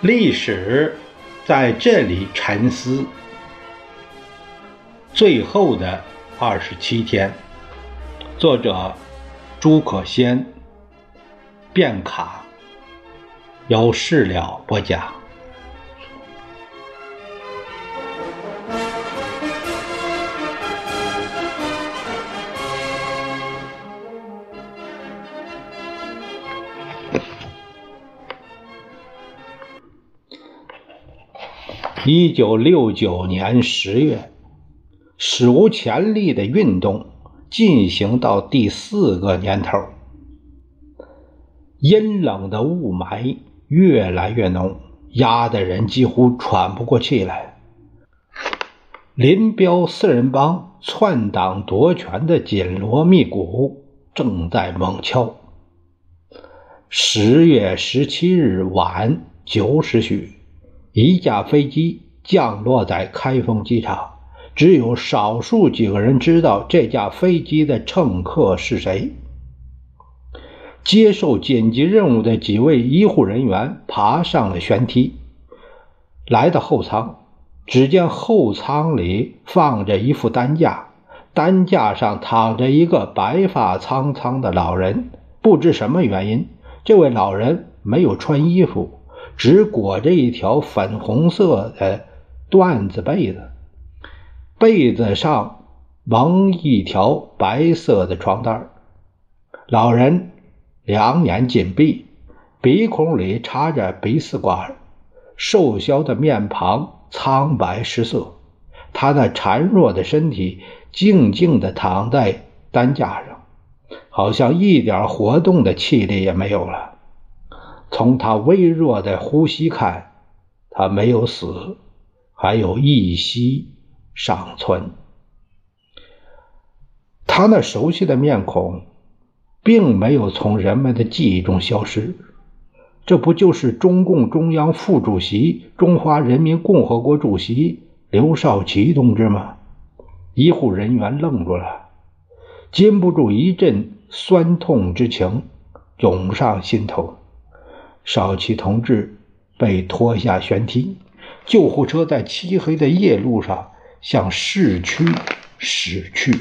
历史在这里沉思。最后的二十七天，作者朱可先，卞卡，由事了不讲。一九六九年十月，史无前例的运动进行到第四个年头，阴冷的雾霾越来越浓，压得人几乎喘不过气来。林彪四人帮篡党夺权的紧锣密鼓正在猛敲。十月十七日晚九时许。一架飞机降落在开封机场，只有少数几个人知道这架飞机的乘客是谁。接受紧急任务的几位医护人员爬上了舷梯，来到后舱，只见后舱里放着一副担架，担架上躺着一个白发苍苍的老人。不知什么原因，这位老人没有穿衣服。只裹着一条粉红色的缎子被子，被子上蒙一条白色的床单老人两眼紧闭，鼻孔里插着鼻饲管，瘦削的面庞苍白失色。他那孱弱的身体静静地躺在担架上，好像一点活动的气力也没有了。从他微弱的呼吸看，他没有死，还有一息尚存。他那熟悉的面孔，并没有从人们的记忆中消失。这不就是中共中央副主席、中华人民共和国主席刘少奇同志吗？医护人员愣住了，禁不住一阵酸痛之情涌上心头。少奇同志被拖下悬梯，救护车在漆黑的夜路上向市区驶去。